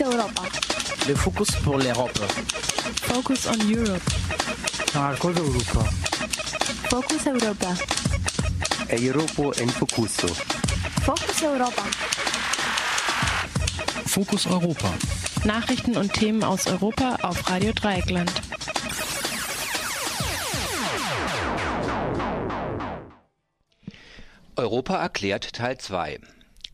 Europa. Le focus pour l'Europe. Focus on Europe. Marcos Europa. Focus Europa. Europa en Focuso. Focus Europa. Fokus Europa. Nachrichten und Themen aus Europa auf Radio Dreieckland. Europa erklärt Teil 2.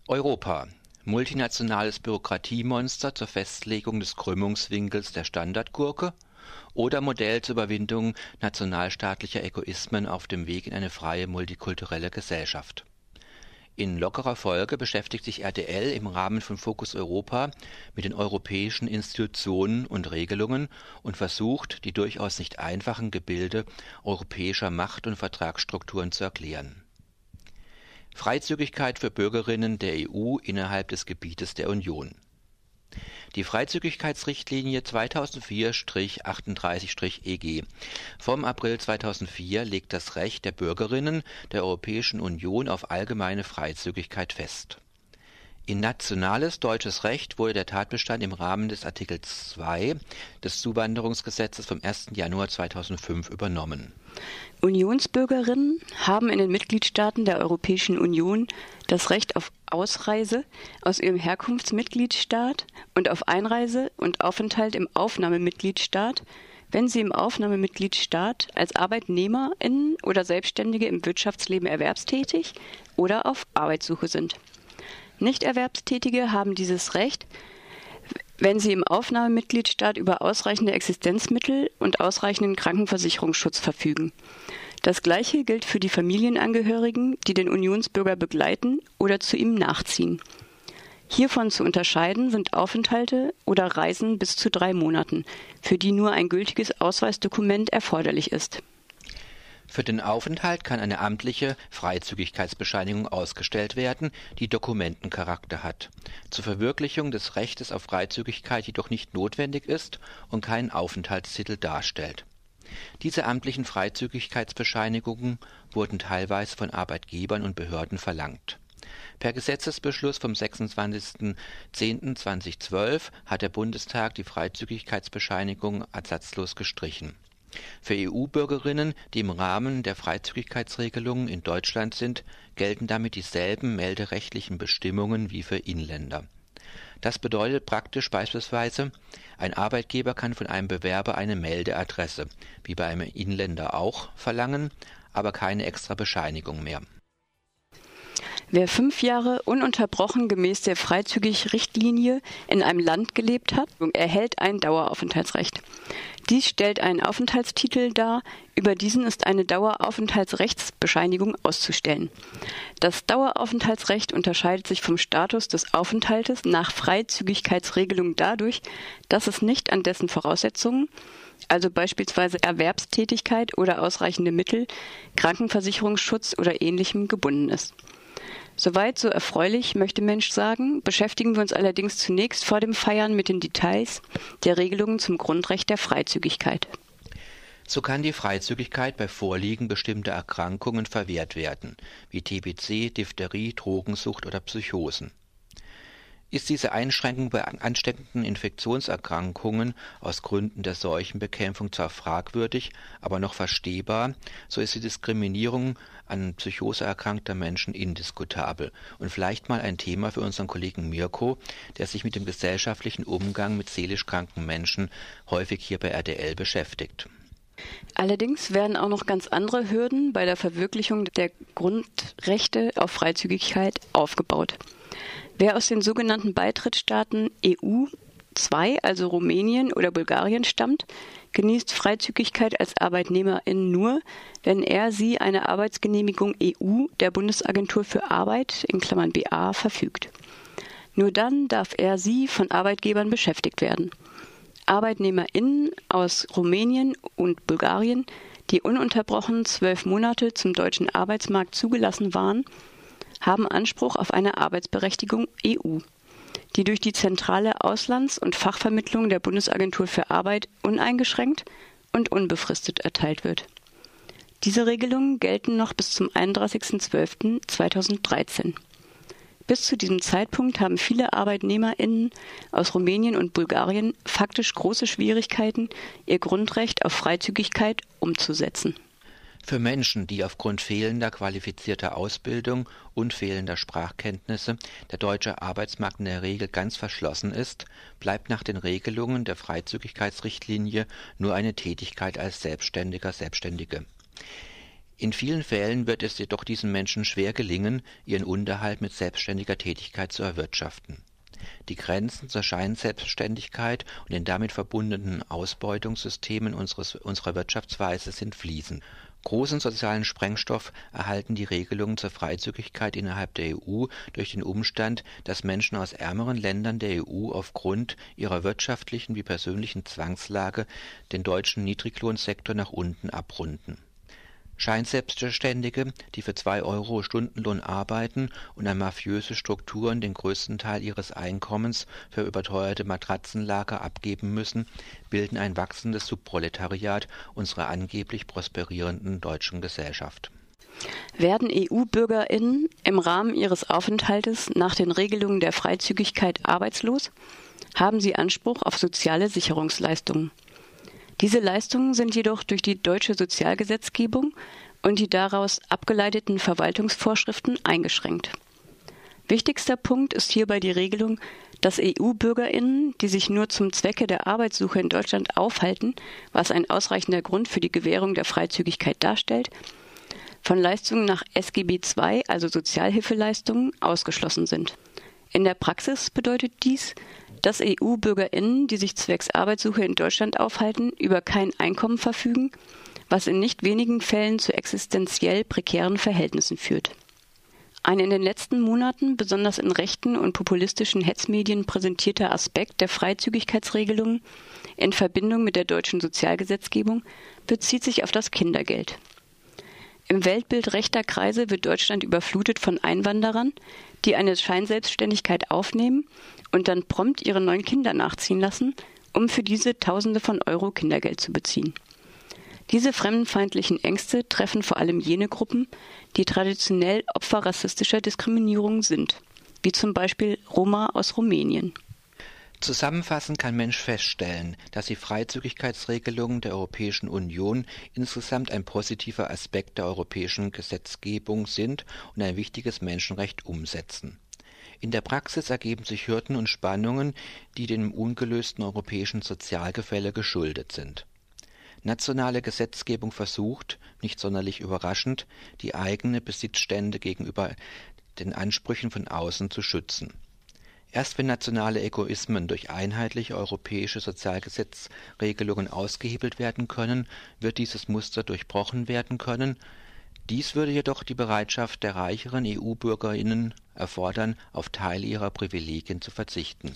Europa. Multinationales Bürokratiemonster zur Festlegung des Krümmungswinkels der Standardgurke oder Modell zur Überwindung nationalstaatlicher Egoismen auf dem Weg in eine freie multikulturelle Gesellschaft. In lockerer Folge beschäftigt sich RTL im Rahmen von Fokus Europa mit den europäischen Institutionen und Regelungen und versucht, die durchaus nicht einfachen Gebilde europäischer Macht- und Vertragsstrukturen zu erklären. Freizügigkeit für Bürgerinnen der EU innerhalb des Gebietes der Union. Die Freizügigkeitsrichtlinie 2004-38-EG vom April 2004 legt das Recht der Bürgerinnen der Europäischen Union auf allgemeine Freizügigkeit fest in nationales deutsches Recht wurde der Tatbestand im Rahmen des Artikels 2 des Zuwanderungsgesetzes vom 1. Januar 2005 übernommen. Unionsbürgerinnen haben in den Mitgliedstaaten der Europäischen Union das Recht auf Ausreise aus ihrem Herkunftsmitgliedstaat und auf Einreise und Aufenthalt im Aufnahmemitgliedstaat, wenn sie im Aufnahmemitgliedstaat als Arbeitnehmerinnen oder Selbstständige im Wirtschaftsleben erwerbstätig oder auf Arbeitssuche sind. Nichterwerbstätige haben dieses Recht, wenn sie im Aufnahmemitgliedstaat über ausreichende Existenzmittel und ausreichenden Krankenversicherungsschutz verfügen. Das Gleiche gilt für die Familienangehörigen, die den Unionsbürger begleiten oder zu ihm nachziehen. Hiervon zu unterscheiden sind Aufenthalte oder Reisen bis zu drei Monaten, für die nur ein gültiges Ausweisdokument erforderlich ist. Für den Aufenthalt kann eine amtliche Freizügigkeitsbescheinigung ausgestellt werden, die Dokumentencharakter hat, zur Verwirklichung des Rechtes auf Freizügigkeit jedoch nicht notwendig ist und keinen Aufenthaltstitel darstellt. Diese amtlichen Freizügigkeitsbescheinigungen wurden teilweise von Arbeitgebern und Behörden verlangt. Per Gesetzesbeschluss vom 26.10.2012 hat der Bundestag die Freizügigkeitsbescheinigung ersatzlos gestrichen für EU-Bürgerinnen, die im Rahmen der Freizügigkeitsregelungen in Deutschland sind, gelten damit dieselben melderechtlichen Bestimmungen wie für Inländer. Das bedeutet praktisch beispielsweise, ein Arbeitgeber kann von einem Bewerber eine Meldeadresse, wie bei einem Inländer auch, verlangen, aber keine extra Bescheinigung mehr. Wer fünf Jahre ununterbrochen gemäß der Freizügig-Richtlinie in einem Land gelebt hat, erhält ein Daueraufenthaltsrecht. Dies stellt einen Aufenthaltstitel dar, über diesen ist eine Daueraufenthaltsrechtsbescheinigung auszustellen. Das Daueraufenthaltsrecht unterscheidet sich vom Status des Aufenthaltes nach Freizügigkeitsregelung dadurch, dass es nicht an dessen Voraussetzungen, also beispielsweise Erwerbstätigkeit oder ausreichende Mittel, Krankenversicherungsschutz oder ähnlichem gebunden ist. Soweit so erfreulich, möchte Mensch sagen, beschäftigen wir uns allerdings zunächst vor dem Feiern mit den Details der Regelungen zum Grundrecht der Freizügigkeit. So kann die Freizügigkeit bei Vorliegen bestimmter Erkrankungen verwehrt werden, wie TBC, Diphtherie, Drogensucht oder Psychosen. Ist diese Einschränkung bei ansteckenden Infektionserkrankungen aus Gründen der Seuchenbekämpfung zwar fragwürdig, aber noch verstehbar, so ist die Diskriminierung an Psychose erkrankter Menschen indiskutabel und vielleicht mal ein Thema für unseren Kollegen Mirko, der sich mit dem gesellschaftlichen Umgang mit seelisch kranken Menschen häufig hier bei RDL beschäftigt. Allerdings werden auch noch ganz andere Hürden bei der Verwirklichung der Grundrechte auf Freizügigkeit aufgebaut. Wer aus den sogenannten Beitrittsstaaten EU 2, also Rumänien oder Bulgarien stammt, genießt Freizügigkeit als Arbeitnehmerin nur, wenn er sie eine Arbeitsgenehmigung EU der Bundesagentur für Arbeit in Klammern BA verfügt. Nur dann darf er sie von Arbeitgebern beschäftigt werden. ArbeitnehmerInnen aus Rumänien und Bulgarien, die ununterbrochen zwölf Monate zum deutschen Arbeitsmarkt zugelassen waren, haben Anspruch auf eine Arbeitsberechtigung EU, die durch die zentrale Auslands- und Fachvermittlung der Bundesagentur für Arbeit uneingeschränkt und unbefristet erteilt wird. Diese Regelungen gelten noch bis zum 31.12.2013. Bis zu diesem Zeitpunkt haben viele ArbeitnehmerInnen aus Rumänien und Bulgarien faktisch große Schwierigkeiten, ihr Grundrecht auf Freizügigkeit umzusetzen. Für Menschen, die aufgrund fehlender qualifizierter Ausbildung und fehlender Sprachkenntnisse der deutsche Arbeitsmarkt in der Regel ganz verschlossen ist, bleibt nach den Regelungen der Freizügigkeitsrichtlinie nur eine Tätigkeit als Selbstständiger Selbstständige. In vielen Fällen wird es jedoch diesen Menschen schwer gelingen, ihren Unterhalt mit selbstständiger Tätigkeit zu erwirtschaften. Die Grenzen zur Scheinselbstständigkeit und den damit verbundenen Ausbeutungssystemen unseres, unserer Wirtschaftsweise sind fließend Großen sozialen Sprengstoff erhalten die Regelungen zur Freizügigkeit innerhalb der EU durch den Umstand, dass Menschen aus ärmeren Ländern der EU aufgrund ihrer wirtschaftlichen wie persönlichen Zwangslage den deutschen Niedriglohnsektor nach unten abrunden Scheinselbstständige, die für zwei Euro Stundenlohn arbeiten und an mafiöse Strukturen den größten Teil ihres Einkommens für überteuerte Matratzenlager abgeben müssen, bilden ein wachsendes Subproletariat unserer angeblich prosperierenden deutschen Gesellschaft. Werden EU-BürgerInnen im Rahmen ihres Aufenthaltes nach den Regelungen der Freizügigkeit arbeitslos, haben sie Anspruch auf soziale Sicherungsleistungen diese Leistungen sind jedoch durch die deutsche Sozialgesetzgebung und die daraus abgeleiteten Verwaltungsvorschriften eingeschränkt. Wichtigster Punkt ist hierbei die Regelung, dass EU-Bürgerinnen, die sich nur zum Zwecke der Arbeitssuche in Deutschland aufhalten, was ein ausreichender Grund für die Gewährung der Freizügigkeit darstellt, von Leistungen nach SGB II, also Sozialhilfeleistungen, ausgeschlossen sind. In der Praxis bedeutet dies, dass EU-BürgerInnen, die sich zwecks Arbeitssuche in Deutschland aufhalten, über kein Einkommen verfügen, was in nicht wenigen Fällen zu existenziell prekären Verhältnissen führt. Ein in den letzten Monaten besonders in rechten und populistischen Hetzmedien präsentierter Aspekt der Freizügigkeitsregelungen in Verbindung mit der deutschen Sozialgesetzgebung bezieht sich auf das Kindergeld. Im Weltbild rechter Kreise wird Deutschland überflutet von Einwanderern, die eine Scheinselbstständigkeit aufnehmen und dann prompt ihre neun Kinder nachziehen lassen, um für diese Tausende von Euro Kindergeld zu beziehen. Diese fremdenfeindlichen Ängste treffen vor allem jene Gruppen, die traditionell Opfer rassistischer Diskriminierung sind, wie zum Beispiel Roma aus Rumänien. Zusammenfassend kann Mensch feststellen, dass die Freizügigkeitsregelungen der Europäischen Union insgesamt ein positiver Aspekt der europäischen Gesetzgebung sind und ein wichtiges Menschenrecht umsetzen. In der Praxis ergeben sich Hürden und Spannungen, die dem ungelösten europäischen Sozialgefälle geschuldet sind. Nationale Gesetzgebung versucht, nicht sonderlich überraschend, die eigene Besitzstände gegenüber den Ansprüchen von außen zu schützen Erst wenn nationale Egoismen durch einheitliche europäische Sozialgesetzregelungen ausgehebelt werden können, wird dieses Muster durchbrochen werden können. Dies würde jedoch die Bereitschaft der reicheren EU-BürgerInnen erfordern, auf Teile ihrer Privilegien zu verzichten